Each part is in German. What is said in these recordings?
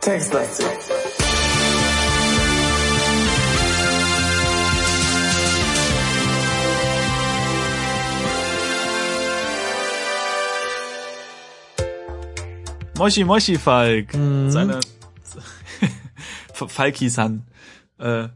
Textlastig. Moshi Moshi Falk. Seine Falki-san. Äh,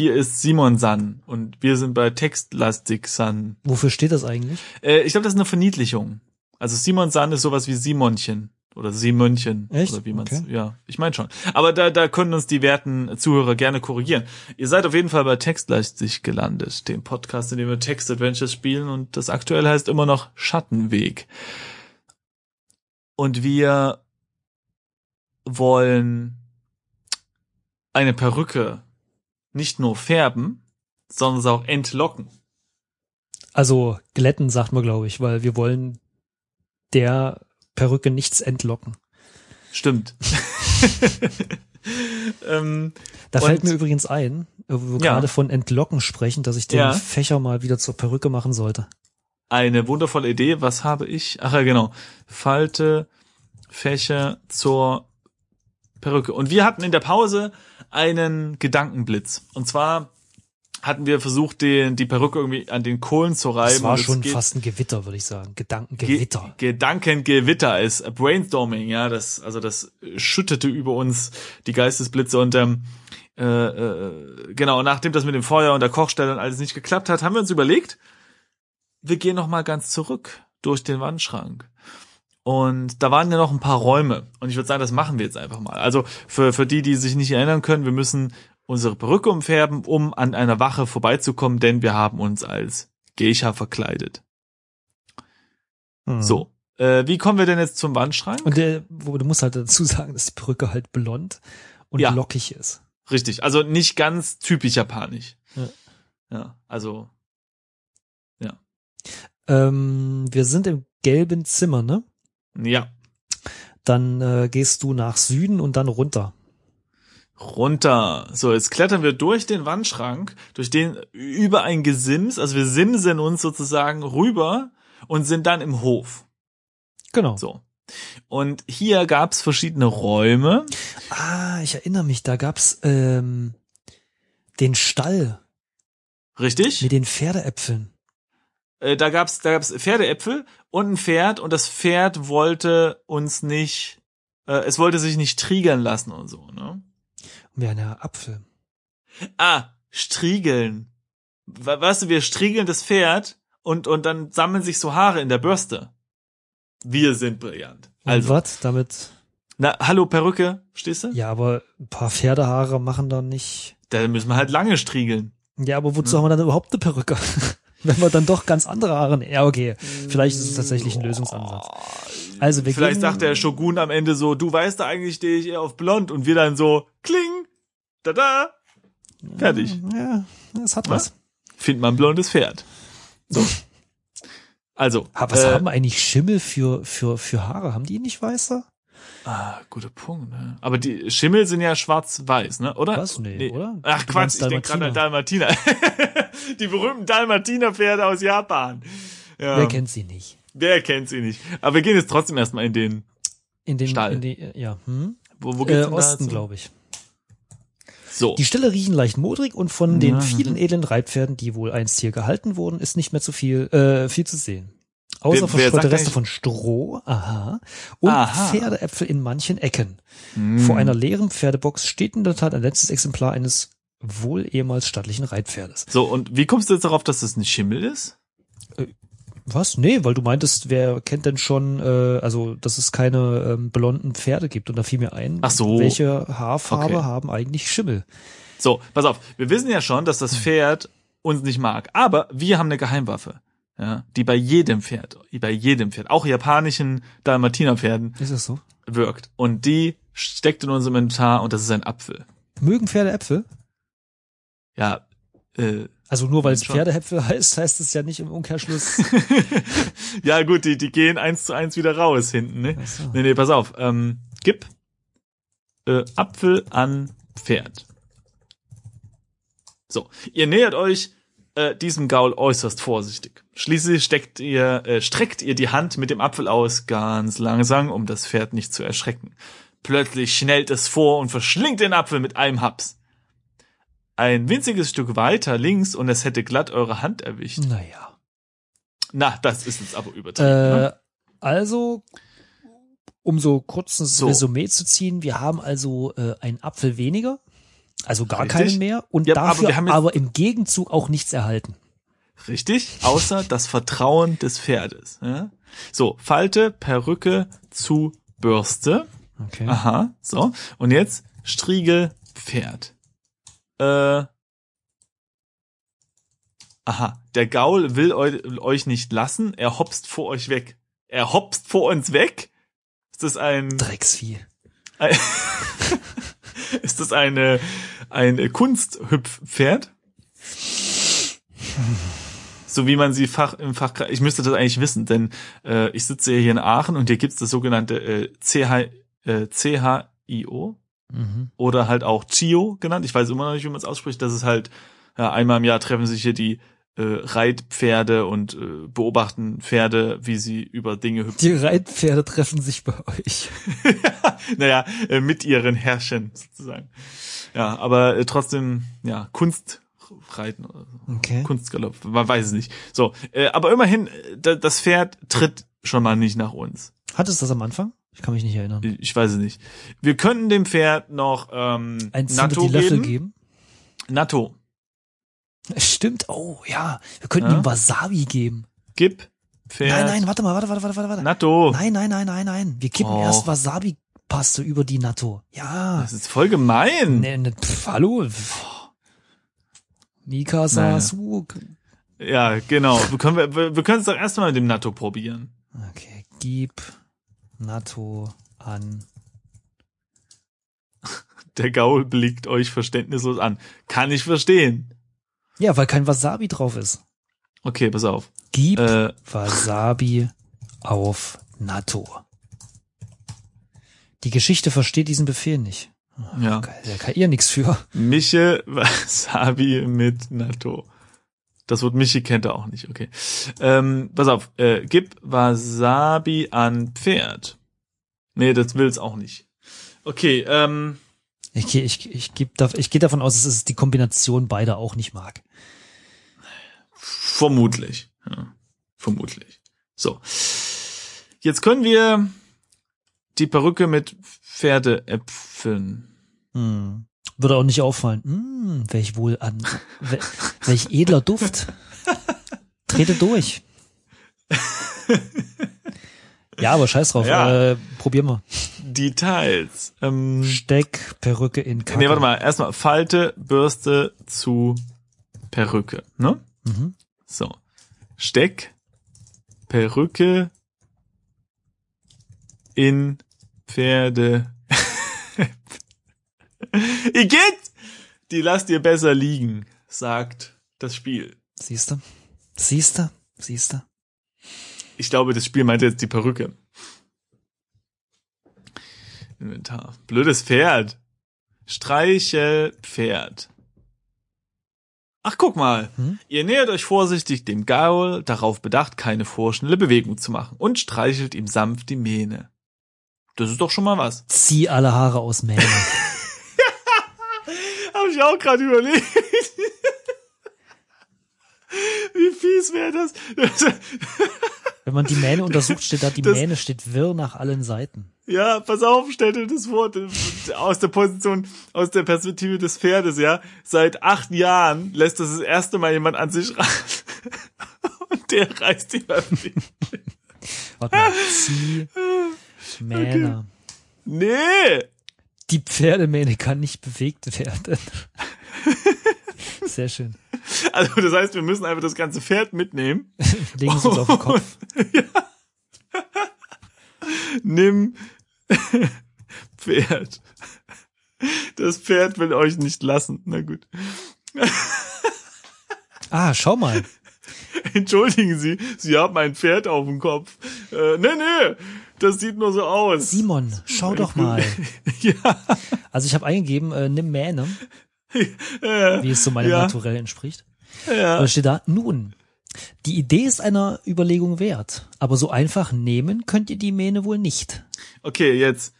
hier ist Simon-san und wir sind bei Textlastig-san. Wofür steht das eigentlich? Äh, ich glaube, das ist eine Verniedlichung. Also Simon-san ist sowas wie Simonchen oder Simönchen Echt? oder wie man's. Okay. Ja, ich meine schon. Aber da da können uns die werten Zuhörer gerne korrigieren. Ihr seid auf jeden Fall bei Textlastig gelandet, dem Podcast, in dem wir Text Adventures spielen und das aktuell heißt immer noch Schattenweg. Und wir wollen eine Perücke nicht nur färben, sondern auch entlocken. Also glätten, sagt man, glaube ich, weil wir wollen der Perücke nichts entlocken. Stimmt. ähm, Da fällt mir übrigens ein, wo wir Ja. gerade von Entlocken sprechen, dass ich den Ja. Fächer mal wieder zur Perücke machen sollte. eine wundervolle Idee. Was habe ich? Ach ja, genau. Falte Fächer zur Perücke. Und wir hatten in der Pause einen Gedankenblitz. Und zwar hatten wir versucht, den, die Perücke irgendwie an den Kohlen zu reiben. Das war schon geht- fast ein Gewitter, würde ich sagen. Ge Gedankengewitter. Gedankengewitter ist Brainstorming, ja, das also das schüttete über uns die Geistesblitze und ähm, äh, äh, genau, nachdem das mit dem Feuer und der Kochstelle und alles nicht geklappt hat, haben wir uns überlegt, wir gehen noch mal ganz zurück durch den Wandschrank. Und da waren ja noch ein paar Räume. Und ich würde sagen, das machen wir jetzt einfach mal. Also für, für die, die sich nicht erinnern können, wir müssen unsere Perücke umfärben, um an einer Wache vorbeizukommen, denn wir haben uns als Geisha verkleidet. Mhm. So. Äh, wie kommen wir denn jetzt zum Wandschrank? Und der, wo du musst halt dazu sagen, dass die Perücke halt blond und Ja. lockig ist. Richtig. Also nicht ganz typisch japanisch. Ja. Ja, also, Ähm, wir sind im gelben Zimmer, ne? Ja. Dann äh, gehst du nach Süden und dann runter. Runter. So, jetzt klettern wir durch den Wandschrank, durch den über ein Gesims, also wir simsen uns sozusagen rüber und sind dann im Hof. Genau. So. Und hier gab's verschiedene Räume. Ah, ich erinnere mich, da gab's ähm, den Stall Richtig? mit den Pferdeäpfeln. Äh, da gab's, da gab's Pferdeäpfel und ein Pferd und das Pferd wollte uns nicht, äh, es wollte sich nicht triegern lassen und so, ne? Und wir eine Apfel. Ah, striegeln. We- Weißt du, wir striegeln das Pferd und, und dann sammeln sich so Haare in der Bürste. Wir sind brillant. Und Also, was? Damit. na, hallo Perücke, stehst du? Ja, aber ein paar Pferdehaare machen dann nicht. Da müssen wir halt lange striegeln. Ja, aber wozu Ne? haben wir dann überhaupt eine Perücke? Wenn wir dann doch ganz andere Haare. Ja, okay. Vielleicht ist es tatsächlich ein Lösungsansatz. Also wir Vielleicht gehen, sagt der Shogun am Ende so, du weißt, eigentlich stehe ich eher auf blond und wir dann so, kling, da da, fertig. Ja, es hat Ja. was. Find mal ein blondes Pferd. So. Also, was äh, haben eigentlich Schimmel für, für, für Haare? Haben die nicht weiße? Ah, guter Punkt. Ne? Aber die Schimmel sind ja schwarz-weiß, ne? Oder? Was? Nee, oder? Ach Du Quatsch, ich denke gerade an Dalmatiner. die berühmten Dalmatiner-Pferde aus Japan. Ja. Wer kennt sie nicht? Wer kennt sie nicht? Aber wir gehen jetzt trotzdem erstmal in den. In den, Stall. in die, ja, hm? Wo, wo geht's äh, Osten, glaube ich. So. Die Ställe riechen leicht modrig und von den vielen edlen Reitpferden, die wohl einst hier gehalten wurden, ist nicht mehr zu viel, äh, viel zu sehen. Außer verstreute Reste von Stroh, aha, und Aha. Pferdeäpfel in manchen Ecken. Hm. Vor einer leeren Pferdebox steht in der Tat ein letztes Exemplar eines wohl ehemals stattlichen Reitpferdes. So, und wie kommst du jetzt darauf, dass das ein Schimmel ist? Was? Nee, weil du meintest, wer kennt denn schon, äh, also dass es keine ähm, blonden Pferde gibt und da fiel mir ein, Ach so. welche Haarfarbe Okay. haben eigentlich Schimmel? So, pass auf. Wir wissen ja schon, dass Hm. das Pferd uns nicht mag. Aber wir haben eine Geheimwaffe. Ja, die bei jedem Pferd, bei jedem Pferd, auch japanischen Dalmatinerpferden Ist das so? wirkt. Und die steckt in unserem Inventar und das ist ein Apfel. Mögen Pferde Äpfel? Ja, äh, Also nur weil es Schon. Pferdeäpfel heißt, heißt es ja nicht im Umkehrschluss. ja gut, die, die gehen eins zu eins wieder raus hinten, ne? So. Nee, nee, pass auf. Ähm, gib äh, Apfel an Pferd. So, ihr nähert euch äh, diesem Gaul äußerst vorsichtig. Schließlich steckt ihr, äh, streckt ihr die Hand mit dem Apfel aus, ganz langsam, um das Pferd nicht zu erschrecken. Plötzlich schnellt es vor und verschlingt den Apfel mit einem Haps. Ein winziges Stück weiter links und es hätte glatt eure Hand erwischt. Naja. Na, das ist jetzt aber übertrieben. ne? Äh, also, um so kurz ein So. Resümee zu ziehen, wir haben also äh, einen Apfel weniger, also gar Richtig. keinen mehr und Ja, aber dafür wir haben aber, im Gegenzug auch nichts erhalten. Richtig, außer das Vertrauen des Pferdes. Ja? So, Falte, Perücke zu Bürste. Okay. Aha, so. Und jetzt Striegel, Pferd. Äh. Aha, der Gaul will eu euch nicht lassen, er hopst vor euch weg. Er hopst vor uns weg? Ist das ein, Drecksvieh. ein ist das eine, ein Kunsthüpfpferd? So wie man sie Fach, im Fach, ich müsste das eigentlich wissen, denn äh, ich sitze ja hier in Aachen und hier gibt's das sogenannte äh, CH, äh, CHIO Mhm. oder halt auch CHIO genannt. Ich weiß immer noch nicht, wie man es ausspricht. Das ist halt, ja, einmal im Jahr treffen sich hier die äh, Reitpferde und äh, beobachten Pferde, wie sie über Dinge hüpfen. Die Reitpferde treffen sich bei euch. naja, äh, mit ihren Herrchen sozusagen. Ja, aber äh, trotzdem, ja, Kunstreiten oder so. Okay. Kunstgalopp, man weiß es nicht. So, äh, aber immerhin, äh, da- das Pferd tritt schon mal nicht nach uns. Hat es das am Anfang? Ich kann mich nicht erinnern. Ich weiß es nicht. Wir könnten dem Pferd noch ähm, Ein Natto die Löffel geben. geben? Natto. Stimmt. Oh, ja. Wir könnten Ja? ihm Wasabi geben. Gib Pferd. Nein, nein, warte mal, warte, warte, warte, warte, warte. Natto. Nein, nein, nein, nein, nein. Wir kippen Oh. erst Wasabi-Paste über die Natto. Ja. Das ist voll gemein. Ne, ne, pf, hallo. Mikasa Naja. Su. Ja, genau. Wir können, wir, wir wir können es doch erstmal mit dem Natto probieren. Okay, gib Natto an. Der Gaul blickt euch verständnislos an. Kann ich verstehen. Ja, weil kein Wasabi drauf ist. Okay, pass auf. Gib Äh, Wasabi auf Natto. Die Geschichte versteht diesen Befehl nicht. ja. Geil, Da kann ihr nichts für. Mische Wasabi mit Natto. Das Wort Michi kennt er auch nicht, okay. Ähm, pass auf, äh, gib Wasabi an Pferd. Nee, das will's auch nicht. Okay, ähm, Ich, ich, ich, geb ich gehe davon aus, dass es die Kombination beider auch nicht mag. vermutlich. Ja, vermutlich. So. Jetzt können wir die Perücke mit Pferdeäpfeln. Hm. Würde auch nicht auffallen. Hm, welch wohl an, wel, welch edler Duft. Trete durch. Ja, aber scheiß drauf. Ja. Äh, probier mal. Details. Ähm, Steck Perücke in Kacke. nee, warte mal. Erstmal Falte, Bürste zu Perücke. Ne? Mhm. So. Steck, Perücke in Pferde. Igitt! Die lasst ihr besser liegen, sagt das Spiel. Siehste? Siehste? Siehste? Ich glaube, das Spiel meinte jetzt die Perücke. Inventar. Blödes Pferd. Streichel Pferd. Ach, guck mal. Hm? Ihr nähert euch vorsichtig dem Gaul, darauf bedacht, keine vorschnelle Bewegung zu machen, und streichelt ihm sanft die Mähne. Das ist doch schon mal was. Zieh alle Haare aus Mähne. Hab ich auch gerade überlegt. Wie fies wäre das? Wenn man die Mähne untersucht, steht da, die Das- Mähne steht wirr nach allen Seiten. Ja, pass auf, stell dir das vor, aus der Position, aus der Perspektive des Pferdes, ja. Seit acht Jahren lässt das das erste Mal jemand an sich ran. Und der reißt die. Warte mal. Zieh Mähne. Nee! Die Pferdemähne kann nicht bewegt werden. Sehr schön. Also, das heißt, wir müssen einfach das ganze Pferd mitnehmen. Legen Sie es auf den Kopf. Nimm Pferd. Das Pferd will euch nicht lassen. Na gut. Ah, schau mal. Entschuldigen Sie, Sie haben ein Pferd auf dem Kopf. Äh, nee, nee, das sieht nur so aus. Simon, schau doch mal. Ja. Also ich habe eingegeben, äh, nimm Mähne. ja, wie es so meinem ja, Naturell entspricht. ja. Da steht da, nun, die Idee ist einer Überlegung wert, aber so einfach nehmen könnt ihr die Mähne wohl nicht. Okay, jetzt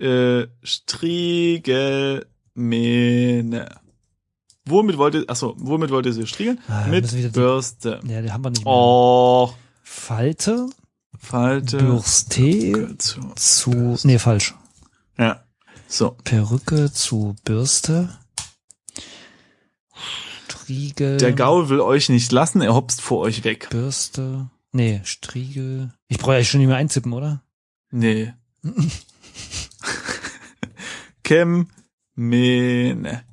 äh, Striegelmähne. Womit wollt ihr, achso, womit wollt ihr sie striegeln? Ah, Mit Bürste. Ja, die haben wir nicht mehr. Oh, Falte, Falte. Bürste Zu, zu, nee, falsch. ja. So. Perücke zu Bürste. Striegel. Der Gaul will euch nicht lassen, er hopst vor euch weg. Bürste. Nee, Striegel. Ich brauche ja schon nicht mehr einzippen, oder? Nee. Kem, Mähne.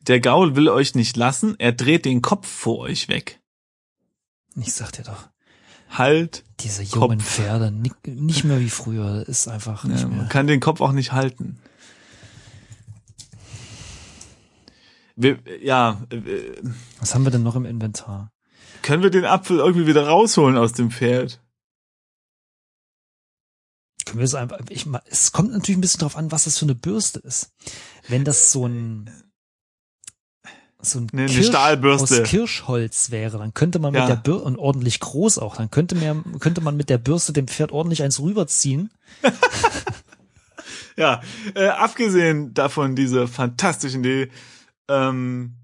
Der Gaul will euch nicht lassen, er dreht den Kopf vor euch weg. Ich sag dir doch, Halt. diese jungen Kopf. Pferde, ni- nicht mehr wie früher, ist einfach nicht Ja, mehr. man kann den Kopf auch nicht halten. Wir, ja, äh, Was haben wir denn noch im Inventar? können wir den Apfel irgendwie wieder rausholen aus dem Pferd? Können wir es einfach, ich, es kommt natürlich ein bisschen drauf an, was das für eine Bürste ist. Wenn das so ein, so ein Ne, eine Stahlbürste. aus Kirschholz wäre, dann könnte man Ja. mit der Bürste, und ordentlich groß auch, dann könnte man, könnte man mit der Bürste dem Pferd ordentlich eins rüberziehen. Ja, äh, abgesehen davon, diese fantastischen Idee, ähm,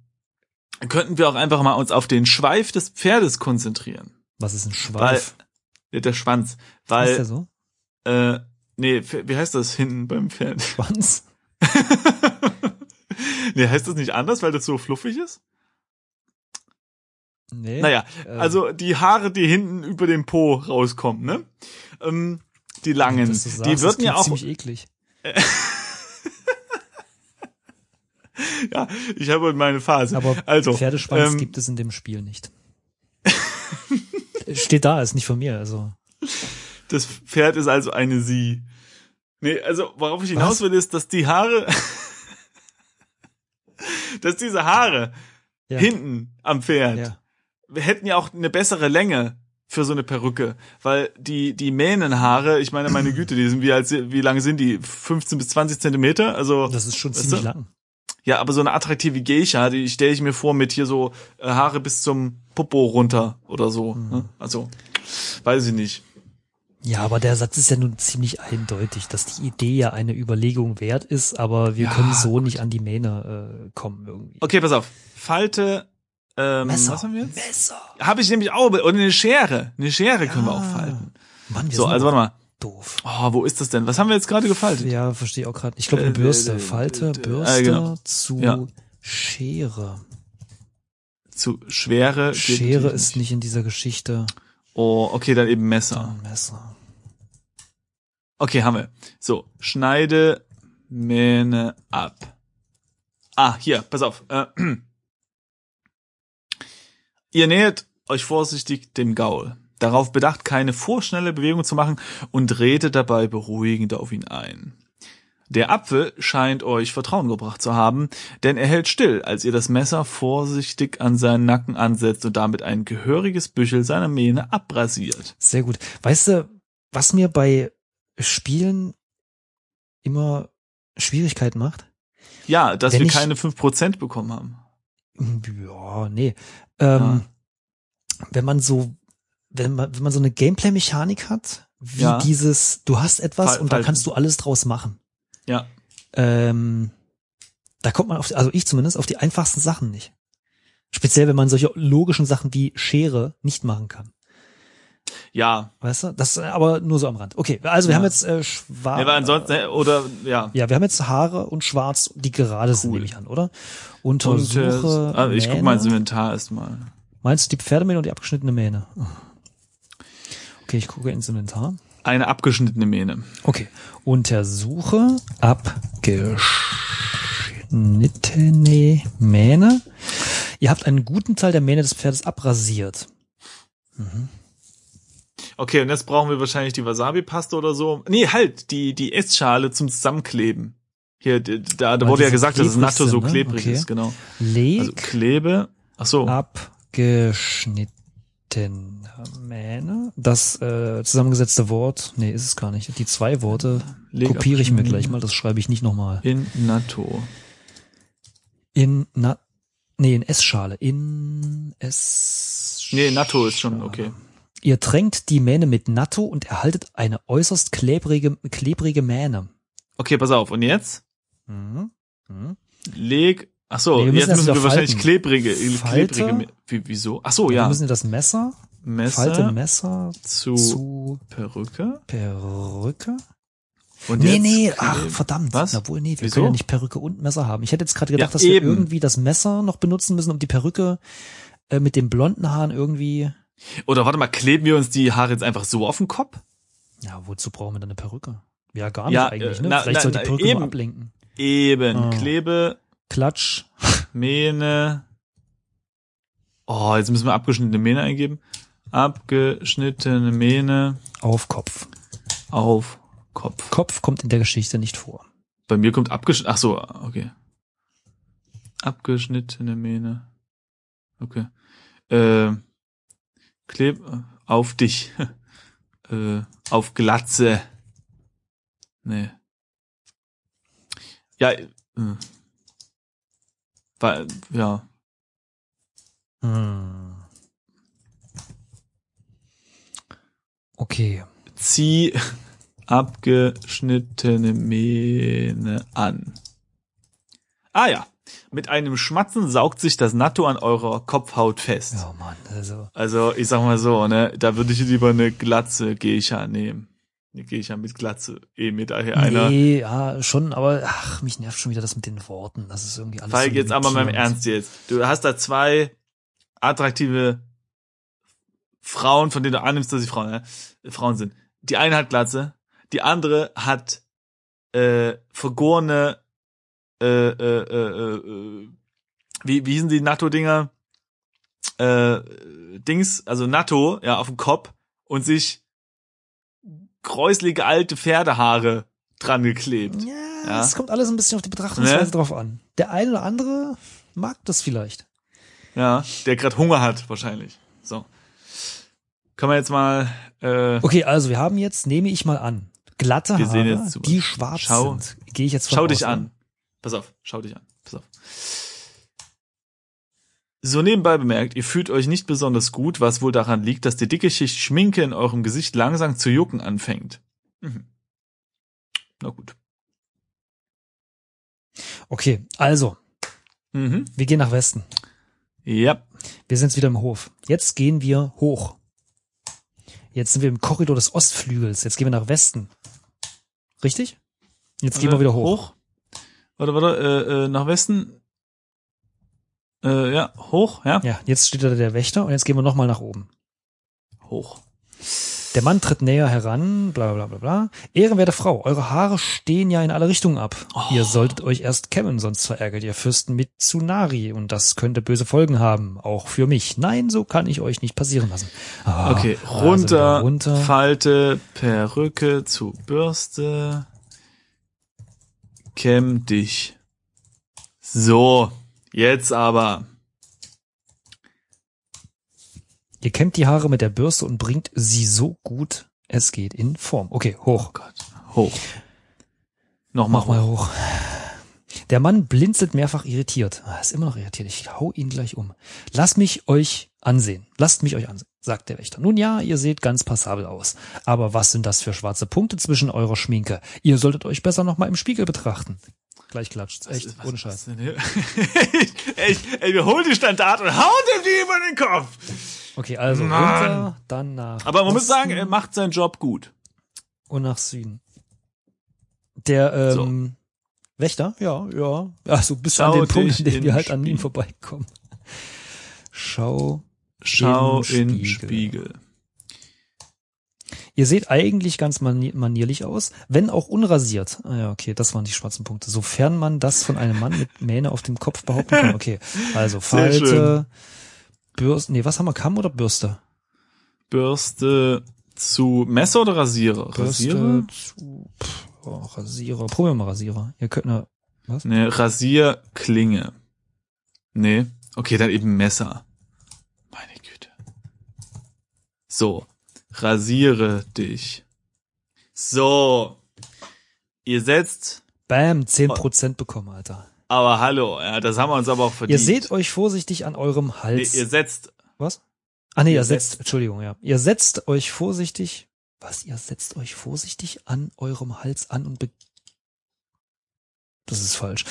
könnten wir auch einfach mal uns auf den Schweif des Pferdes konzentrieren. Was ist ein Weil, Schweif? ja, der Schwanz. ist der Weil, so? äh, nee, wie heißt das hinten beim Pferd? Schwanz? nee, heißt das nicht anders, weil das so fluffig ist? Nee. Naja, ähm, also die Haare, die hinten über dem Po rauskommen, ne? Ähm, die langen, sagst, die würden ja auch, ziemlich eklig. ja, ich habe meine Phase. Aber also, Pferdeschwanz ähm, gibt es in dem Spiel nicht. Steht da, ist nicht von mir, also. Das Pferd ist also eine Sie. Nee, also worauf ich hinaus Was? will, ist, dass die Haare, dass diese Haare Ja. hinten am Pferd Ja. wir hätten ja auch eine bessere Länge für so eine Perücke, weil die die Mähnenhaare, ich meine, meine Güte, die sind wie als wie lang sind die? 15 bis 20 Zentimeter, also Das ist schon ziemlich du? lang. ja, aber so eine attraktive Geisha, die stelle ich mir vor mit hier so äh, Haare bis zum Popo runter oder so. Hm. Ne? Also weiß ich nicht. Ja, aber der Satz ist ja nun ziemlich eindeutig, dass die Idee ja eine Überlegung wert ist, aber wir Ja, können so nicht an die Mähne äh, kommen irgendwie. Okay, pass auf. Falte. Ähm, Messer. Was haben wir jetzt? Messer. Habe ich nämlich auch. Oder eine Schere. Eine Schere können wir Ja. auch falten. Mann, wir So, sind also warte mal. doof. Oh, wo ist das denn? Was haben wir jetzt gerade gefaltet? Ja, verstehe ich auch gerade. Ich glaube Äh, eine Bürste. äh, äh, Falte, äh, Bürste äh, genau. zu Ja. Schere. Zu Schwere. Schere ist nicht in dieser Geschichte Oh, okay, dann eben Messer. ein Messer. Okay, haben wir. So, schneide Mähne ab. Ah, hier, pass auf. Äh, ihr nähert euch vorsichtig dem Gaul. Darauf bedacht, keine vorschnelle Bewegung zu machen und redet dabei beruhigend auf ihn ein. Der Apfel scheint euch Vertrauen gebracht zu haben, denn er hält still, als ihr das Messer vorsichtig an seinen Nacken ansetzt und damit ein gehöriges Büschel seiner Mähne abrasiert. Sehr gut. Weißt du, was mir bei Spielen immer Schwierigkeiten macht? Ja, dass Wenn wir ich- keine 5% bekommen haben. Ja, nee. Ähm, Wenn man so, wenn man, wenn man so eine Gameplay-Mechanik hat, wie Ja. dieses, du hast etwas Fal- und da kannst du alles draus machen. Ja. Ähm, da kommt man auf, also ich zumindest, auf die einfachsten Sachen nicht. Speziell, wenn man solche logischen Sachen wie Schere nicht machen kann. Ja, Weißt du? Das ist aber nur so am Rand. Okay, also wir Ja. haben jetzt äh, schwarz. aber ansonsten, äh, oder, ja. Ja, wir haben jetzt Haare und Schwarz, die gerade sind, Cool. nehme ich an, oder? Und, äh, Untersuche. ah, ich guck mal ins Inventar erstmal. Meinst du die Pferdemähne und die abgeschnittene Mähne? Okay, ich gucke ins Inventar. Eine abgeschnittene Mähne. Okay. Untersuche abgeschnittene Mähne. Ihr habt einen guten Teil der Mähne des Pferdes abrasiert. Okay, und jetzt brauchen wir wahrscheinlich die Wasabi-Paste oder so. Nee, halt, die, die Essschale zum Zusammenkleben. Hier, da, da wurde ja gesagt, dass es Natto so ne? klebrig Okay. ist, genau. Leg Also Klebe. Ach so. abgeschnittene Mähne. Das äh, zusammengesetzte Wort, nee, ist es gar nicht. Die zwei Worte Leg kopiere ich mir gleich mal, das schreibe ich nicht nochmal. In Natto. In, na, nee, in Essschale. In S. Nee, Natto ist schon okay. Ihr tränkt die Mähne mit Natto und erhaltet eine äußerst klebrige, klebrige Mähne. Okay, pass auf. Und jetzt? Mhm. Mhm. Leg. Ach so, Nee, wir jetzt müssen wir wahrscheinlich falten. klebrige, Falte? klebrige. Wie, wieso? Ach so, Wir ja. müssen das Messer, Messer Falte Messer zu, zu Perücke. Perücke. Und Nee, nee, ach, verdammt. Was? Obwohl, nee, wir Wieso? können ja nicht Perücke und Messer haben. Ich hätte jetzt gerade gedacht, Ja, dass wir eben. irgendwie das Messer noch benutzen müssen, um die Perücke äh, mit den blonden Haaren irgendwie. Oder warte mal, kleben wir uns die Haare jetzt einfach so auf den Kopf? Ja, wozu brauchen wir denn eine Perücke? Ja, gar nicht Ja, eigentlich, äh, ne? na- Vielleicht na- soll die Perücke eben. nur ablenken. Eben. Ah. Klebe, Klatsch. Mähne. Oh, jetzt müssen wir abgeschnittene Mähne eingeben. Abgeschnittene Mähne Auf Kopf. auf Kopf. Kopf kommt in der Geschichte nicht vor. Bei mir kommt abgeschnitten. Ach so, okay. Abgeschnittene Mähne. Okay. Äh, kleb auf dich. äh, auf Glatze. Nee. Ja, äh, war, ja. Hm. Okay. Zieh abgeschnittene Mähne an. Ah ja. Mit einem Schmatzen saugt sich das Natto an eurer Kopfhaut fest. Ja, Mann, also. Also ich sag mal so, ne, da würde ich lieber eine Glatze Geisha nehmen. Eine Geisha mit Glatze, eh mit einer. Nee, ja, schon, aber ach, mich nervt schon wieder das mit den Worten. Das ist irgendwie alles. Falk, so jetzt aber mal im limitierend. Ernst jetzt. Du hast da zwei attraktive Frauen, von denen du annimmst, dass sie Frauen, ne? Frauen sind. Die eine hat Glatze, die andere hat äh, vergorene äh, äh, äh, äh, wie, wie hießen die Natto-Dinger? Äh, Dings, also Natto, ja, auf dem Kopf und sich gräuslige alte Pferdehaare dran geklebt. Ja, Ja. es kommt alles ein bisschen auf die Betrachtungsweise Ne? drauf an. Der eine oder andere mag das vielleicht. Ja, der gerade Hunger hat, wahrscheinlich. So. Können wir jetzt mal, äh, Okay, also wir haben jetzt, nehme ich mal an, glatte Wir Haare, die schwarz Schau- sind. Gehe ich jetzt von schau aus, dich ne? an. Pass auf, schau dich an. Pass auf. So nebenbei bemerkt, ihr fühlt euch nicht besonders gut, was wohl daran liegt, dass die dicke Schicht Schminke in eurem Gesicht langsam zu jucken anfängt. Mhm. Na gut. Okay, also, Mhm. wir gehen nach Westen. Ja. Wir sind jetzt wieder im Hof. Jetzt gehen wir hoch. Jetzt sind wir im Korridor des Ostflügels. Jetzt gehen wir nach Westen. Richtig? Jetzt gehen wir wieder hoch. Warte, warte, äh, äh, nach Westen. Äh, ja, hoch, ja. Ja, jetzt steht da der Wächter und jetzt gehen wir nochmal nach oben. Hoch. Der Mann tritt näher heran, bla bla bla bla. Ehrenwerte Frau, eure Haare stehen ja in alle Richtungen ab. Ihr solltet euch erst kämmen, sonst verärgert ihr Fürsten mit Tsunari und das könnte böse Folgen haben, auch für mich. Nein, so kann ich euch nicht passieren lassen. Ah, Okay, runter, runter. Falte, Perücke zu Bürste. Kämm dich. So, jetzt aber. Ihr kämmt die Haare mit der Bürste und bringt sie so gut es geht in Form. Okay, hoch. Oh Gott, hoch. Nochmal Mach mal hoch. hoch. Der Mann blinzelt mehrfach irritiert. Ah, ist immer noch irritiert. Ich hau ihn gleich um. Lasst mich euch ansehen. Lasst mich euch ansehen, sagt der Wächter. Nun ja, ihr seht ganz passabel aus. Aber was sind das für schwarze Punkte zwischen eurer Schminke? Ihr solltet euch besser nochmal im Spiegel betrachten. Gleich klatscht's. Echt, Was- ohne Scheiß. hier? ey, wir holen die Standard und hauen dem die über den Kopf. Okay, also Mann. runter, dann nach Aber man muss Osten sagen, er macht seinen Job gut. und nach Süden. Der ähm, Wächter, ja, ja. Ja, so bis an Schau den Punkt, an dem wir halt an ihm vorbeikommen. Schau Schau Im in Spiegel. Spiegel. Ihr seht eigentlich ganz mani manierlich aus, wenn auch unrasiert. Ah ja, okay, das waren die schwarzen Punkte. Sofern man das von einem Mann mit Mähne auf dem Kopf behaupten kann. Okay, also Falte, Bürste, nee, was haben wir, Kamm oder Bürste? Bürste zu Messer oder Rasierer? Rasierer? Bürste zu, pff, oh, Rasierer. Probieren wir mal Rasierer. Ihr könnt, na, was? Ne, Rasierklinge. Nee. Okay, dann eben Messer. Meine Güte. So. Rasiere dich. So. Ihr setzt. Bam, 10% bekommen, Alter. Aber hallo, ja, das haben wir uns aber auch verdient. Ihr seht euch vorsichtig an eurem nee, Hals. ihr setzt, Was? Ah nee, ihr Ihr setzt, setzt- Entschuldigung, ja. Ihr setzt euch vorsichtig, was, ihr setzt euch vorsichtig an eurem Hals an und das ist falsch.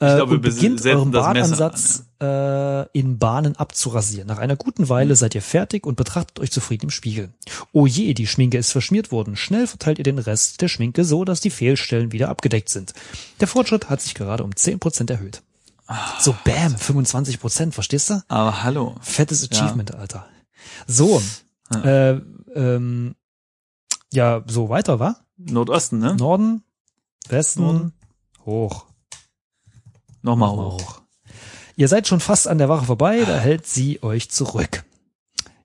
Äh, glaube, und wir beginnt euren Bartansatz äh, in Bahnen abzurasieren. Nach einer guten Hm. Weile seid ihr fertig und betrachtet euch zufrieden im Spiegel. Oh je, die Schminke ist verschmiert worden. Schnell verteilt ihr den Rest der Schminke so, dass die Fehlstellen wieder abgedeckt sind. Der Fortschritt hat sich gerade um 10% erhöht. Ah, So, bam, 25%, verstehst du? aber hallo. Fettes Ja. Achievement, Alter. So, Ja. äh, ähm, ja, so weiter, wa? Nordosten, ne? Norden, Westen, Norden. Hoch. Nochmal Nochmal hoch. Ihr seid schon fast an der Wache vorbei, da hält sie euch zurück.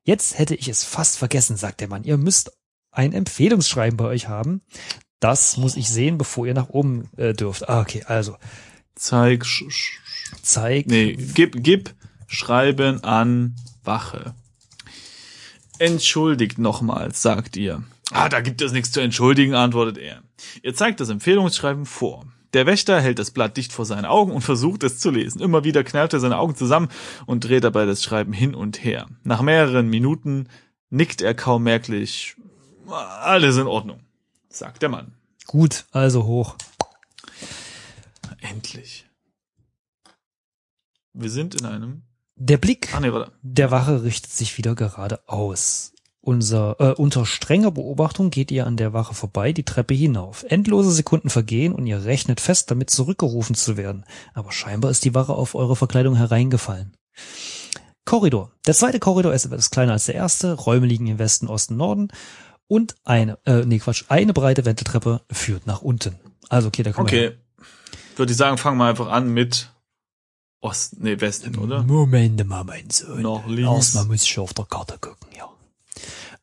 Jetzt hätte ich es fast vergessen, sagt der Mann. Ihr müsst ein Empfehlungsschreiben bei euch haben. Das muss ich sehen, bevor ihr nach oben äh, dürft. Ah, okay, also Zeig, sch, sch, zeig. nee, gib, gib, schreiben an Wache. Entschuldigt nochmals, sagt ihr. Ah, da gibt es nichts zu entschuldigen, antwortet er. Ihr zeigt das Empfehlungsschreiben vor. Der Wächter hält das Blatt dicht vor seine Augen und versucht es zu lesen. Immer wieder kneift er seine Augen zusammen und dreht dabei das Schreiben hin und her. Nach mehreren Minuten nickt er kaum merklich. Alles in Ordnung, sagt der Mann. Gut, also hoch. Endlich. Wir sind in einem. Der Blick Ah nee, der Wache richtet sich wieder geradeaus. Unser, äh, unter strenger Beobachtung geht ihr an der Wache vorbei die Treppe hinauf. Endlose Sekunden vergehen und ihr rechnet fest, damit zurückgerufen zu werden. Aber scheinbar ist die Wache auf eure Verkleidung hereingefallen. Korridor. Der zweite Korridor ist etwas kleiner als der erste. Räume liegen im Westen, Osten, Norden. Und eine, äh, nee, Quatsch, eine breite Wendeltreppe führt nach unten. Also, okay, da kann Okay. Würde ich sagen, fangen wir einfach an mit Osten, nee, Westen, oder? Moment mal, mein Sohn. Nach links. Erstmal muss ich auf der Karte gucken, ja.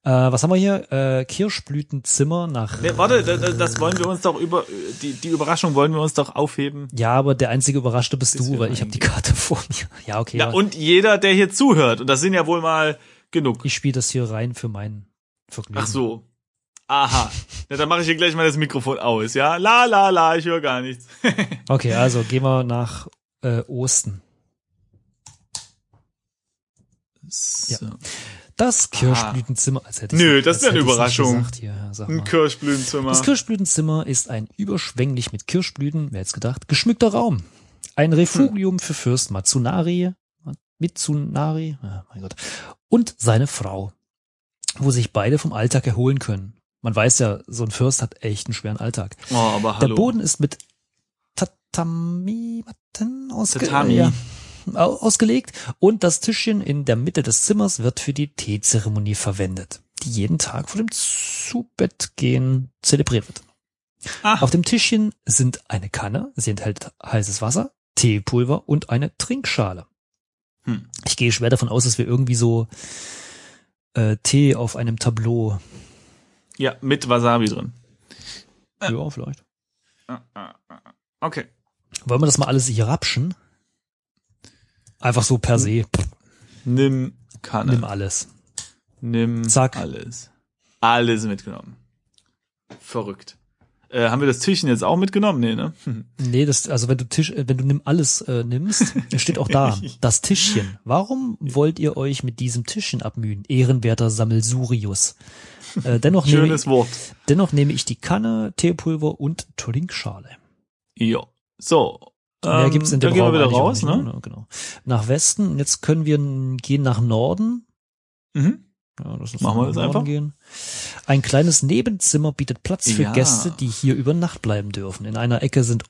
Äh, was haben wir hier? Äh, Kirschblütenzimmer nach. Nee, warte, da- da- das wollen wir uns doch über, die, die Überraschung wollen wir uns doch aufheben. Ja, aber der einzige Überraschte bist Bis du, weil ich habe die Karte vor mir. Ja, okay. Ja, und jeder, der hier zuhört, und das sind ja wohl mal genug. ich spiele das hier rein für mein Vergnügen. Ach so. Aha. Ja, dann mache ich hier gleich mal das Mikrofon aus, ja? La, la, la, ich höre gar nichts. Okay, also gehen wir nach äh, Osten. So. Das Kirschblütenzimmer. Als hätte Nö, das ist eine Überraschung. Gesagt hier, Ein. Kirschblütenzimmer. Das Kirschblütenzimmer ist ein überschwänglich mit Kirschblüten, wer hätte gedacht, geschmückter Raum. Ein Refugium für Fürst Matsunari, Mitsunari, ah, mein Gott, und seine Frau, wo sich beide vom Alltag erholen können. Man weiß ja, so ein Fürst hat echt einen schweren Alltag. oh, aber Der hallo. Boden ist mit Tatami-Matten ausge Tatami. ja, ausgelegt und das Tischchen in der Mitte des Zimmers wird für die Teezeremonie verwendet, die jeden Tag vor dem Zubettgehen zelebriert wird. Ah. Auf dem Tischchen sind eine Kanne, sie enthält heißes Wasser, Teepulver und eine Trinkschale. Hm. Ich gehe schwer davon aus, dass wir irgendwie so äh, Tee auf einem Tableau. Ja, mit Wasabi drin. Ja, vielleicht. Ah, ah, ah. Okay. Wollen wir das mal alles hier rapschen? Einfach so per se. Nimm Kanne. nimm alles. Nimm Zack. alles. Alles mitgenommen. Verrückt. Äh, haben wir das Tischchen jetzt auch mitgenommen? Nee, ne? Hm. Nee, das, also wenn du Tisch, äh, wenn du nimm alles äh, nimmst, steht auch da, das Tischchen. Warum wollt ihr euch mit diesem Tischchen abmühen, ehrenwerter Sammelsurius? Äh, dennoch, nehme, Schönes Wort. dennoch nehme ich die Kanne, Teepulver und Trinkschale. Jo. So. Mehr ähm, gibt's in dann dem gehen wir wieder raus, ne? Genau. Nach Westen. Jetzt können wir gehen nach Norden. Mhm. Ja, lass uns Machen wir das einfach? Gehen. Ein kleines Nebenzimmer bietet Platz für Ja. Gäste, die hier über Nacht bleiben dürfen. In einer Ecke sind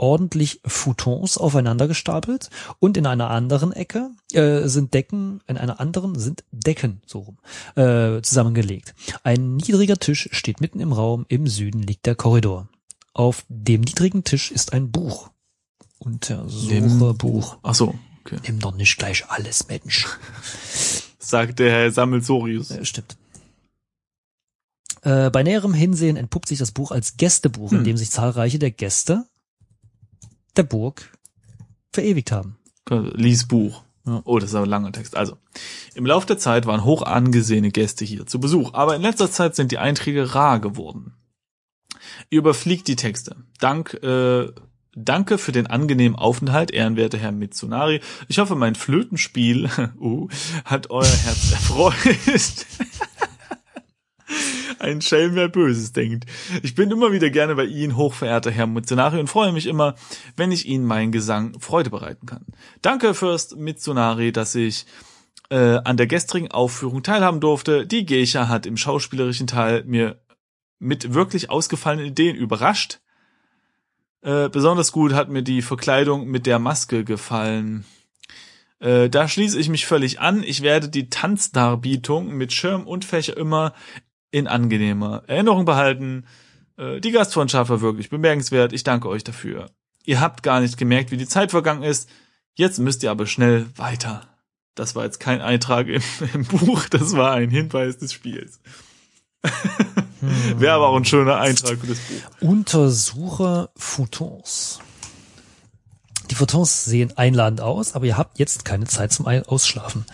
ordentlich Futons aufeinander gestapelt und in einer anderen Ecke äh, sind Decken, in einer anderen sind Decken so rum äh, zusammengelegt. Ein niedriger Tisch steht mitten im Raum, im Süden liegt der Korridor. Auf dem niedrigen Tisch ist ein Buch. Untersuche Buch. Ach so. Okay. Nimm doch nicht gleich alles, Mensch. Sagt der Herr Sammelsorius. Äh, stimmt. Äh, bei näherem Hinsehen entpuppt sich das Buch als Gästebuch, in Hm. dem sich zahlreiche der Gäste der Burg verewigt haben. Lies Buch. Ja. Oh, das ist aber ein langer Text. Also, im Lauf der Zeit waren hoch angesehene Gäste hier zu Besuch, aber in letzter Zeit sind die Einträge rar geworden. Ihr überfliegt die Texte. Dank äh, Danke für den angenehmen Aufenthalt, ehrenwerter Herr Mitsunari. Ich hoffe, mein Flötenspiel uh, hat euer Herz erfreut. Ein Schelm, wer Böses denkt. Ich bin immer wieder gerne bei Ihnen, hochverehrter Herr Mitsunari, und freue mich immer, wenn ich Ihnen meinen Gesang Freude bereiten kann. Danke, Fürst Mitsunari, dass ich äh, an der gestrigen Aufführung teilhaben durfte. Die Geisha hat im schauspielerischen Teil mir mit wirklich ausgefallenen Ideen überrascht. Äh, besonders gut hat mir die Verkleidung mit der Maske gefallen. Äh, da schließe ich mich völlig an. Ich werde die Tanzdarbietung mit Schirm und Fächer immer in angenehmer Erinnerung behalten. Äh, die Gastfreundschaft war wirklich bemerkenswert. Ich danke euch dafür. Ihr habt gar nicht gemerkt, wie die Zeit vergangen ist. Jetzt müsst ihr aber schnell weiter. Das war jetzt kein Eintrag im, im Buch, das war ein Hinweis des Spiels. Wäre aber auch ein schöner Eintrag für das Buch. Untersuche Futons. Die Futons sehen einladend aus, aber ihr habt jetzt keine Zeit zum Ausschlafen.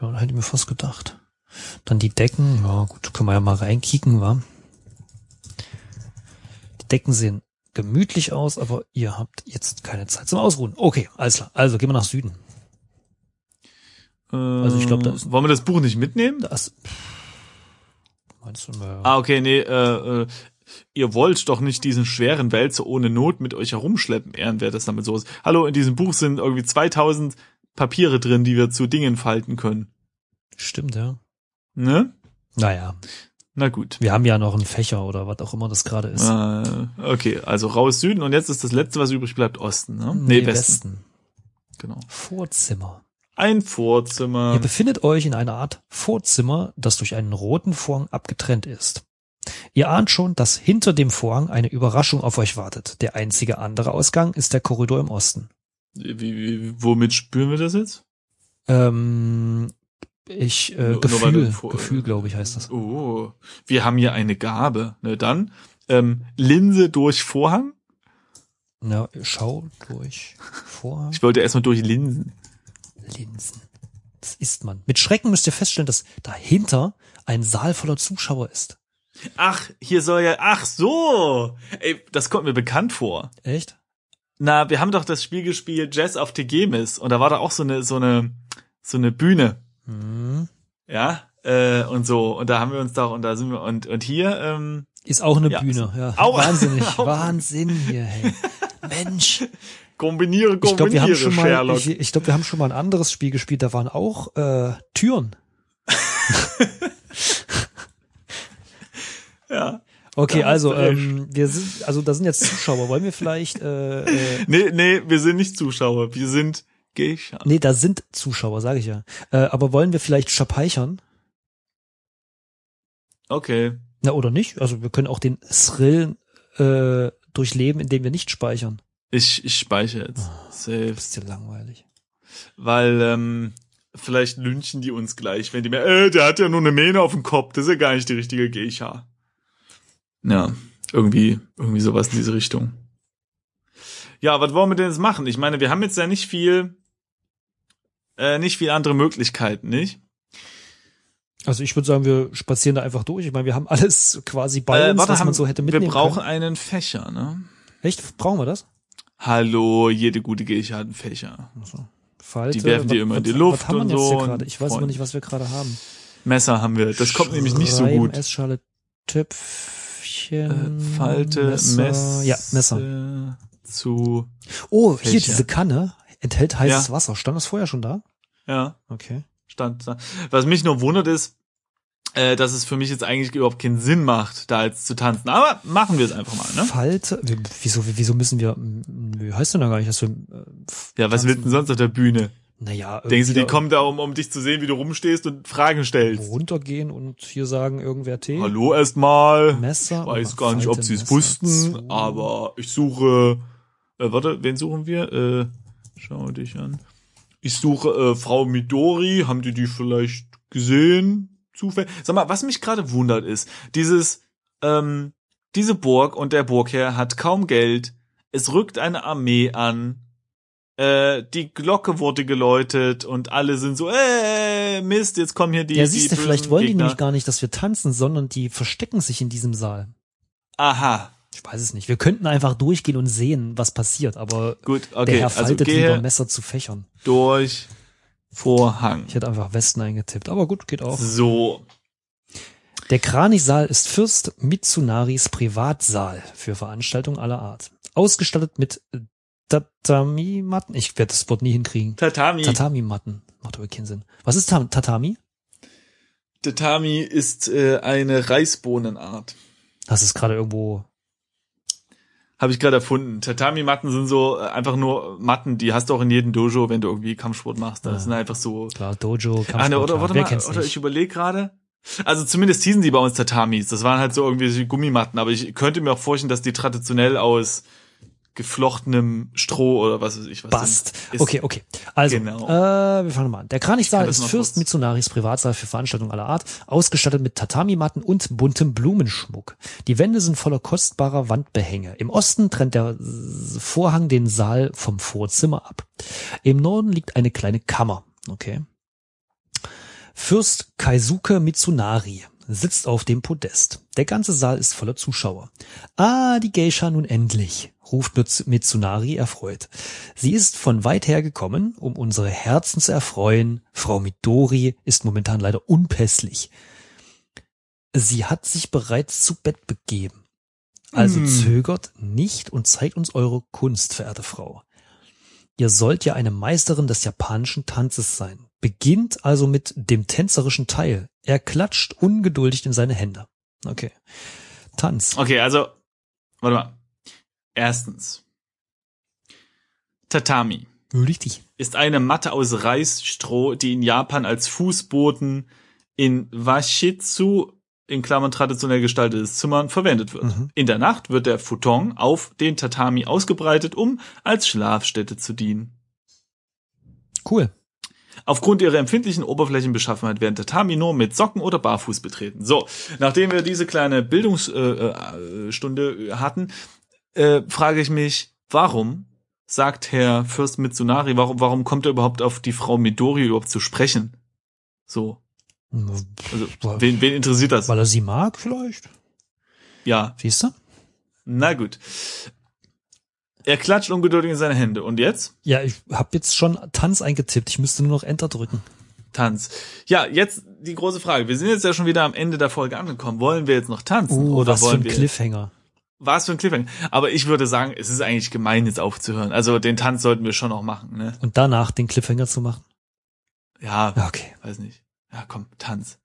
Ja, da hätte ich mir fast gedacht. Dann die Decken, ja gut, können wir ja mal reinkicken, wa? Die Decken sehen gemütlich aus, aber ihr habt jetzt keine Zeit zum Ausruhen. Okay, alles klar. Also gehen wir nach Süden. Also ich glaube, das wollen wir das Buch nicht mitnehmen? Das, meinst du, na, Ah, okay, nee, äh, äh, ihr wollt doch nicht diesen schweren Wälzer ohne Not mit euch herumschleppen, Ehrenwert das damit so ist. Hallo, in diesem Buch sind irgendwie 2000 Papiere drin, die wir zu Dingen falten können. stimmt, ja. Ne? Naja, Na gut. wir haben ja noch einen Fächer oder was auch immer das gerade ist. Äh, okay, also raus Süden und jetzt ist das letzte, was übrig bleibt, Osten, ne? Nee, Westen. Genau. Vorzimmer. Ein Vorzimmer. Ihr befindet euch in einer Art Vorzimmer, das durch einen roten Vorhang abgetrennt ist. Ihr ahnt schon, dass hinter dem Vorhang eine Überraschung auf euch wartet. Der einzige andere Ausgang ist der Korridor im Osten. Wie, wie, womit spüren wir das jetzt? Ähm, ich, äh, Nur- nur Gefühl, vor- Gefühl, glaube ich, heißt das. Oh, wir haben hier eine Gabe. Ne, dann ähm, Linse durch Vorhang. Na, schau durch Vorhang. Ich wollte erstmal durch Linsen. Linsen. Das ist man. Mit Schrecken müsst ihr feststellen, dass dahinter ein Saal voller Zuschauer ist. Ach, hier soll ja. Ach so. Ey, das kommt mir bekannt vor. Echt? Na, wir haben doch das Spiel gespielt Jazz auf Tegemis und da war da auch so eine so eine so eine Bühne, Hm. ja, äh, und so und da haben wir uns doch und da sind wir und und hier ähm, Ist auch eine Ja, Bühne, ja. auch- Wahnsinnig, Wahnsinn hier, hey. Mensch. Kombiniere Ich glaube, wir kombiniere haben schon mal, Sherlock. ich, ich glaube, wir haben schon mal ein anderes Spiel gespielt, da waren auch äh, Türen. ja. Okay, also ähm, wir sind, also da sind jetzt Zuschauer. Wollen wir vielleicht? Äh, äh, Nee, nee, wir sind nicht Zuschauer, wir sind Geisha. nee, da sind Zuschauer, sage ich ja. Äh, aber wollen wir vielleicht schapeichern? Okay. Na oder nicht? Also wir können auch den Thrill äh, durchleben, indem wir nicht speichern. Ich, ich speichere jetzt. Safe. Das ist ja langweilig. Weil, ähm, vielleicht lynchen die uns gleich, wenn die mehr, äh, der hat ja nur eine Mähne auf dem Kopf, das ist ja gar nicht die richtige Geisha. Ja, irgendwie, irgendwie sowas in diese Richtung. Ja, was wollen wir denn jetzt machen? Ich meine, wir haben jetzt ja nicht viel, äh, nicht viel andere Möglichkeiten, nicht? Also ich würde sagen, wir spazieren da einfach durch. Ich meine, wir haben alles quasi bei Äh, uns, warte, was man haben- so hätte wir mitnehmen brauchen können. einen Fächer, ne? Echt? Brauchen wir das? Hallo, jede gute Geisha hat einen Fächer. Also, Falte, Die werfen die was- immer in die was- Luft was haben wir und jetzt so hier gerade? Ich weiß immer nicht, was wir gerade haben. Messer haben wir, das kommt nämlich nicht so gut. Essschale, Töpfchen. Äh, Falte, Messer, Ja, Messer. zu, Oh, hier Fächer. diese Kanne enthält heißes Ja. Wasser. Stand das vorher schon da? ja, Okay. stand da. Was mich nur wundert ist, äh, dass es für mich jetzt eigentlich überhaupt keinen Sinn macht, da jetzt zu tanzen. Aber machen wir es einfach mal, ne? Wie- Wieso, wieso müssen wir, wie heißt denn da gar nicht, dass wir, äh, Ja, was willst du denn sonst auf der Bühne? Naja, Denkst du, die kommen da, um, um dich zu sehen, wie du rumstehst und Fragen stellst? runtergehen und hier sagen irgendwer Tee? Hallo erstmal. Messer. Ich weiß gar nicht, ob sie es wussten, zu. aber ich suche, äh, warte, wen suchen wir? Äh, schau dich an. Ich suche äh, Frau Midori. Haben die die vielleicht gesehen? Zufällig. Sag mal, was mich gerade wundert ist, dieses, ähm, diese Burg und der Burgherr hat kaum Geld. Es rückt eine Armee an. Äh, die Glocke wurde geläutet und alle sind so, äh, Mist, jetzt kommen hier die. Ja, die siehst du, vielleicht wollen die Gegner. nämlich gar nicht, dass wir tanzen, sondern die verstecken sich in diesem Saal. Aha. Ich weiß es nicht. Wir könnten einfach durchgehen und sehen, was passiert, aber Gut, der okay, Herr also faltet gehe lieber Messer zu Fächern. durch Vorhang. Ich hätte einfach Westen eingetippt, aber gut, geht auch. So, Der Kranichsaal ist Fürst Mitsunaris Privatsaal für Veranstaltungen aller Art. Ausgestattet mit Tatami-Matten. Ich werde das Wort nie hinkriegen. Tatami. Tatami-Matten. Macht aber keinen Sinn. Was ist Ta- Tatami? Tatami ist äh, eine Reisbohnenart. Das ist gerade irgendwo. Habe ich gerade erfunden. Tatami-Matten sind so äh, einfach nur Matten, die hast du auch in jedem Dojo, wenn du irgendwie Kampfsport machst. Das Ja. sind einfach so. Klar, Dojo, Kampfsport, Ah, ne, oder warte Wer mal, oder ich überlege gerade. Also zumindest hießen die bei uns Tatamis. Das waren halt so irgendwie Gummimatten, aber ich könnte mir auch vorstellen, dass die traditionell aus geflochtenem Stroh oder was weiß ich was Bast. Okay, okay. Also, Genau. äh, wir fangen mal an. Der Kranichsaal ist Fürst kurz- Mitsunaris Privatsaal für Veranstaltungen aller Art, ausgestattet mit Tatami-Matten und buntem Blumenschmuck. Die Wände sind voller kostbarer Wandbehänge. Im Osten trennt der Vorhang den Saal vom Vorzimmer ab. Im Norden liegt eine kleine Kammer. Okay. Fürst Kaisuke Mitsunari sitzt auf dem Podest. Der ganze Saal ist voller Zuschauer. Ah, die Geisha nun endlich, ruft Mitsu- Mitsunari erfreut. Sie ist von weit her gekommen, um unsere Herzen zu erfreuen. Frau Midori ist momentan leider unpässlich. Sie hat sich bereits zu Bett begeben. Also Hm. zögert nicht und zeigt uns eure Kunst, verehrte Frau. Ihr sollt ja eine Meisterin des japanischen Tanzes sein. Beginnt also mit dem tänzerischen Teil. Er klatscht ungeduldig in seine Hände. Okay. Tanz. Okay, also, warte mal. Erstens. Tatami Richtig. ist eine Matte aus Reisstroh, die in Japan als Fußboden in Washitsu, in Klammern traditionell gestaltetes Zimmern, verwendet wird. Mhm. In der Nacht wird der Futon auf den Tatami ausgebreitet, um als Schlafstätte zu dienen. Cool. Aufgrund ihrer empfindlichen Oberflächenbeschaffenheit werden Tatami nur mit Socken oder barfuß betreten. So, nachdem wir diese kleine Bildungsstunde äh, Stunde hatten, äh, frage ich mich, warum sagt Herr Fürst Mitsunari, warum, warum kommt er überhaupt auf die Frau Midori überhaupt zu sprechen? So, also, wen, wen interessiert das? Weil er sie mag, vielleicht. Ja, Siehst du? na gut. Er klatscht ungeduldig in seine Hände. Und jetzt? Ja, ich habe jetzt schon Tanz eingetippt. Ich müsste nur noch Enter drücken. Tanz. Ja, jetzt die große Frage. Wir sind jetzt ja schon wieder am Ende der Folge angekommen. Wollen wir jetzt noch tanzen? Uh, oder was für wollen ein wir Cliffhanger. Was für ein Cliffhanger. Aber ich würde sagen, es ist eigentlich gemein, jetzt aufzuhören. Also den Tanz sollten wir schon noch machen, ne? Und danach den Cliffhanger zu machen. Ja, Ja, Okay. weiß nicht. Ja, komm, Tanz.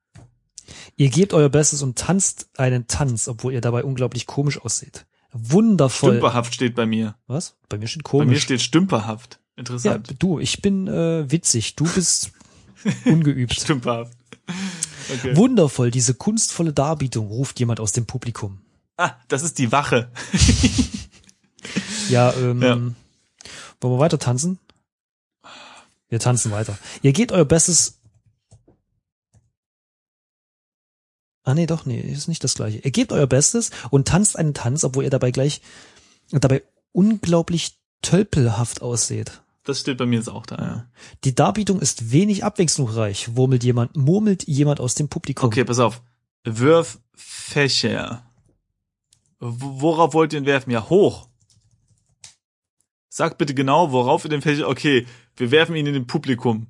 Ihr gebt euer Bestes und tanzt einen Tanz, obwohl ihr dabei unglaublich komisch ausseht. Wundervoll. Stümperhaft steht bei mir. Was? Bei mir steht Bei mir komisch. steht stümperhaft. ja, Interessant. du, ich bin äh, witzig. Du bist ungeübt. Stümperhaft. Okay. Wundervoll, diese kunstvolle Darbietung, ruft jemand aus dem Publikum. Ah, das ist die Wache. Ja, ähm, Ja. wollen wir weiter tanzen? Wir tanzen weiter. Ihr gebt euer Bestes. Ah, nee, doch, nee, ist nicht das gleiche. Ihr gebt euer Bestes und tanzt einen Tanz, obwohl ihr dabei gleich, dabei unglaublich tölpelhaft ausseht. Das steht bei mir jetzt auch da, ja. Die Darbietung ist wenig abwechslungsreich, murmelt jemand, murmelt jemand aus dem Publikum. Okay, pass auf. Wirf Fächer. Worauf wollt ihr ihn werfen? Ja, hoch. Sagt bitte genau, worauf ihr den Fächer. Okay, wir werfen ihn in den Publikum.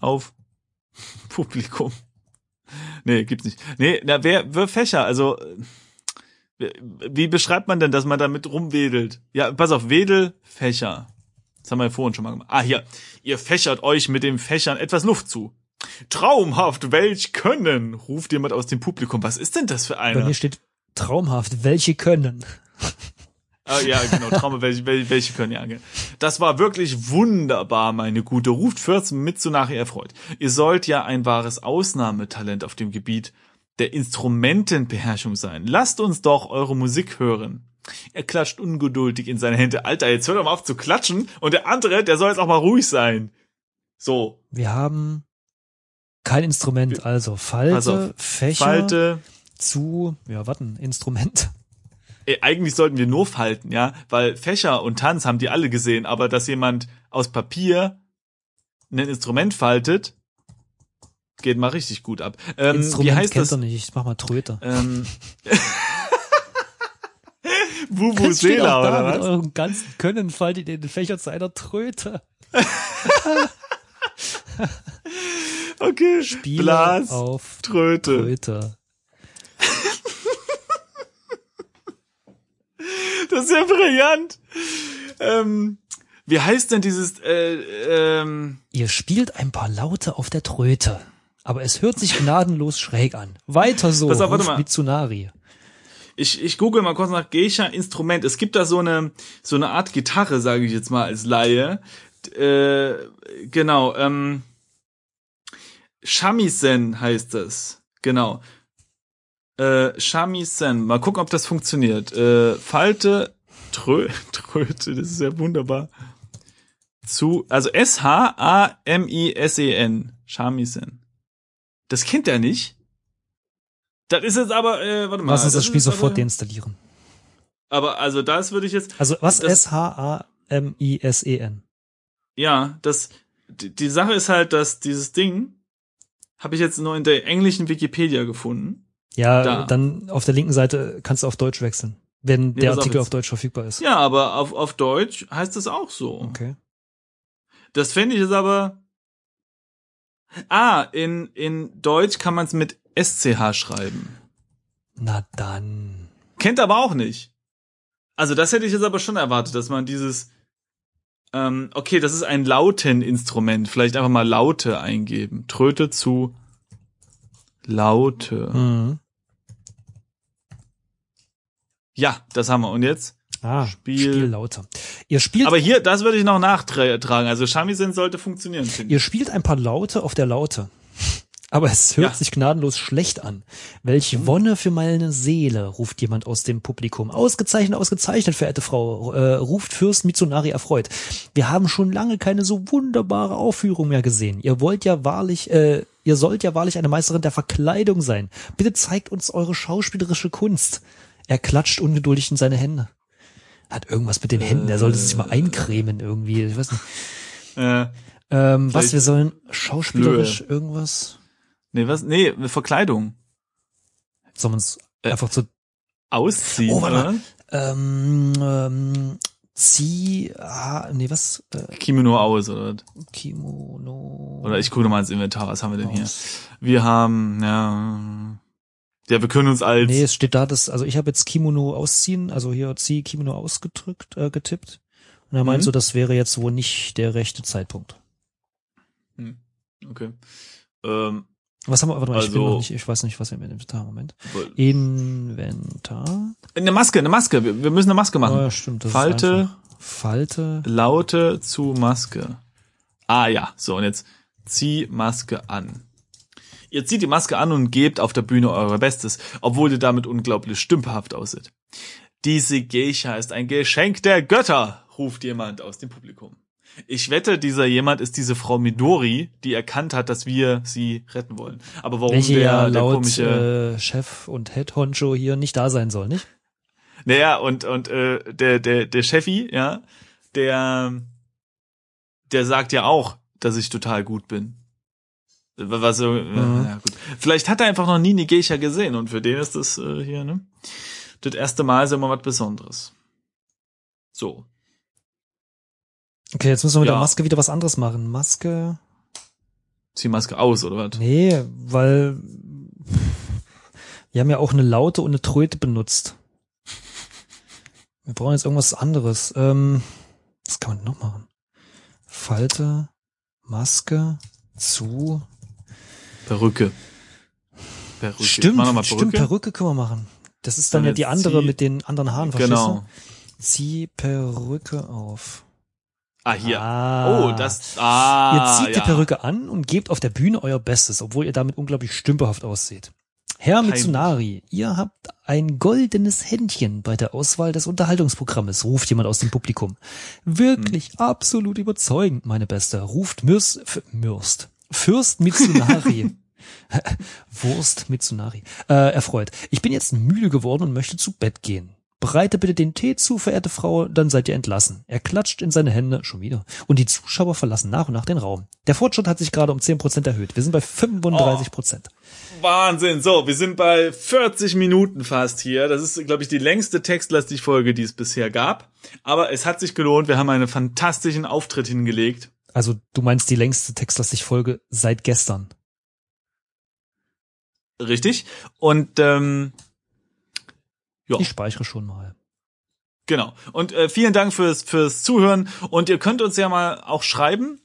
Auf Publikum. Nee, gibt's nicht. Nee, na, wer, wirf Fächer, also äh, wie beschreibt man denn, dass man damit rumwedelt? Ja, pass auf, Wedel, Fächer. Das haben wir ja vorhin schon mal gemacht. Ah, hier. Ihr fächert euch mit den Fächern etwas Luft zu. Traumhaft, welch können, ruft jemand aus dem Publikum. Was ist denn das für Bei einer? mir steht traumhaft, welche können. Ah, ja, genau, Trauma, welche, welche, welche können, ja. genau. Das war wirklich wunderbar, meine Gute. Ruft Fürst mit so nachher erfreut. Ihr sollt ja ein wahres Ausnahmetalent auf dem Gebiet der Instrumentenbeherrschung sein. Lasst uns doch eure Musik hören. Er klatscht ungeduldig in seine Hände. Alter, jetzt hör doch mal auf zu klatschen. Und der andere, der soll jetzt auch mal ruhig sein. So, Wir haben kein Instrument, also Falte. Fächer Falte. Zu, ja, warten, Instrument. Ey, eigentlich sollten wir nur falten, ja, weil Fächer und Tanz haben die alle gesehen, aber dass jemand aus Papier ein Instrument faltet, geht mal richtig gut ab. Ähm, Instrument wie heißt kennt das? er nicht, ich mach mal Tröte. Ähm, Vuvuzela da, oder mit was? eurem ganzen Können fallt ihr den Fächer zu einer Tröte. Okay. Spieler auf Tröte. Tröte. Das ist ja brillant. Ähm, wie heißt denn dieses, äh, ähm, Ihr spielt ein paar Laute auf der Tröte. Aber es hört sich gnadenlos schräg an. Weiter so, Pass auf, warte mal. Mitsunari. ich, ich google mal kurz nach Geisha Instrument. Es gibt da so eine, so eine Art Gitarre, sage ich jetzt mal als Laie. Äh, genau, ähm, Shamisen heißt das. Genau. Äh, Shamisen. Mal gucken, ob das funktioniert. Äh, Falte, Trö, Tröte, das ist ja wunderbar. Zu, also S-H-A-M-I-S-E-N. Shamisen. Das kennt er nicht. Das ist jetzt aber, äh, warte mal. Lass uns das ist Spiel sofort aber, deinstallieren. Aber also das würde ich jetzt, Also was? Das- S-H-A-M-I-S-E-N. ja, das, die, die Sache ist halt, dass dieses Ding habe ich jetzt nur in der englischen Wikipedia gefunden. Ja, Da. dann auf der linken Seite kannst du auf Deutsch wechseln, wenn Nee, der auf Artikel auf Deutsch verfügbar ist. Ja, aber auf, auf Deutsch heißt es auch so. Okay. Das fände ich jetzt aber. Ah, in, in Deutsch kann man es mit SCH schreiben. Na dann. Kennt aber auch nicht. Also das hätte ich jetzt aber schon erwartet, dass man dieses, ähm, okay, das ist ein Lauteninstrument. Vielleicht einfach mal Laute eingeben. Tröte zu Laute. Mhm. Ja, das haben wir. Und jetzt? Ah, Spiel- Spiellaute. Ihr spielt, Aber hier, das würde ich noch nachtragen. Also Shamisen sollte funktionieren. ihr spielt ein paar Laute auf der Laute. Aber es hört Ja. sich gnadenlos schlecht an. Welche Wonne für meine Seele, ruft jemand aus dem Publikum. Ausgezeichnet, ausgezeichnet, verehrte Frau, äh, ruft Fürst Mitsunari erfreut. Wir haben schon lange keine so wunderbare Aufführung mehr gesehen. Ihr wollt ja wahrlich, äh, ihr sollt ja wahrlich eine Meisterin der Verkleidung sein. Bitte zeigt uns eure schauspielerische Kunst. Er klatscht ungeduldig in seine Hände. Hat irgendwas mit den Händen, er sollte sich mal eincremen irgendwie. Ich weiß nicht. Äh, Ähm, was, wir sollen schauspielerisch irgendwas, nee, was? Nee, Verkleidung. sollen wir uns Äh, einfach zu, Ausziehen, Oh, warte oder? ähm, ähm, zieh, ah, nee, was, äh, Kimono aus, oder? Kimono. Oder ich gucke nochmal ins Inventar, was haben wir denn hier? Wir haben, ja, ja, wir können uns als, Nee, es steht da, dass, also ich habe jetzt Kimono ausziehen, also hier zieh Kimono ausgedrückt, äh, getippt. Und er meint Mhm. so, das wäre jetzt wohl nicht der rechte Zeitpunkt. Hm, okay. Ähm, Was haben wir, warte mal, ich bin Also- noch nicht, ich weiß nicht, was wir im Inventar, Moment. woll- Inventar. eine Maske, eine Maske, wir, wir müssen eine Maske Oh, machen. ja, stimmt, Falte. Falte, Laute zu Maske. Ah ja, so und jetzt zieh Maske an. Ihr zieht die Maske an und gebt auf der Bühne euer Bestes, obwohl ihr damit unglaublich stümperhaft aussieht. Diese Geisha ist ein Geschenk der Götter, ruft jemand aus dem Publikum. Ich wette, dieser jemand ist diese Frau Midori, die erkannt hat, dass wir sie retten wollen. Aber warum welche der, ja der laut komische, äh, Chef und Head Honcho hier nicht da sein soll, nicht? Naja, und, und äh, der, der, der Chefi, ja, der, der sagt ja auch, dass ich total gut bin. Was so, Mhm. ja, gut. Vielleicht hat er einfach noch nie eine Geisha gesehen und für den ist das äh, hier, ne? Das erste Mal ist immer was Besonderes. So. Okay, jetzt müssen wir mit Ja. der Maske wieder was anderes machen. Maske. Zieh Maske aus, oder was? Nee, weil wir haben ja auch eine Laute und eine Tröte benutzt. Wir brauchen jetzt irgendwas anderes. Ähm, was kann man noch machen? Falte, Maske, zu. Perücke. Perücke. Stimmt, mal stimmt, Perücke können wir machen. Das ist dann Und ja die andere mit den anderen Haaren, Genau. Zieh Perücke auf. Ah, hier. Ah. Oh, das, ah, Ihr zieht ja. die Perücke an und gebt auf der Bühne euer Bestes, obwohl ihr damit unglaublich stümperhaft ausseht. Herr Peinlich. Mitsunari, ihr habt ein goldenes Händchen bei der Auswahl des Unterhaltungsprogrammes, ruft jemand aus dem Publikum. Wirklich Hm. absolut überzeugend, meine Beste, ruft Mürs, F Mürst. Fürst Mitsunari. Wurst Mitsunari. Äh, erfreut. Ich bin jetzt müde geworden und möchte zu Bett gehen. Bereite bitte den Tee zu, verehrte Frau, dann seid ihr entlassen. Er klatscht in seine Hände, schon wieder. Und die Zuschauer verlassen nach und nach den Raum. Der Fortschritt hat sich gerade um 10% erhöht. Wir sind bei 35%. Oh, Wahnsinn. So, wir sind bei 40 Minuten fast hier. Das ist, glaube ich, die längste textlastig Folge, die es bisher gab. Aber es hat sich gelohnt. Wir haben einen fantastischen Auftritt hingelegt. Also du meinst die längste textlastig Folge seit gestern. Richtig. Und ähm, ja. Ich speichere schon mal. Genau. Und äh, vielen Dank fürs, fürs Zuhören. Und ihr könnt uns ja mal auch schreiben,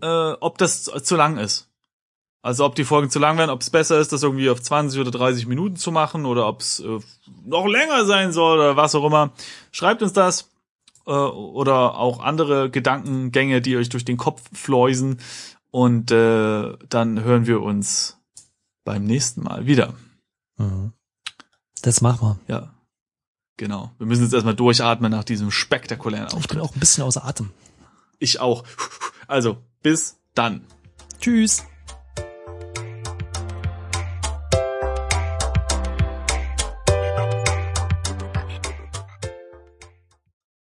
äh, ob das zu lang ist. Also ob die Folgen zu lang werden, ob es besser ist, das irgendwie auf 20 oder 30 Minuten zu machen oder ob es äh, noch länger sein soll oder was auch immer. Schreibt uns das äh, oder auch andere Gedankengänge, die euch durch den Kopf fleusen. Und äh, dann hören wir uns beim nächsten Mal wieder. Mhm. Das machen wir. Ja. Genau. Wir müssen jetzt erstmal durchatmen nach diesem spektakulären Auftritt. Ich bin auch ein bisschen außer Atem. Ich auch. Also, bis dann. Tschüss.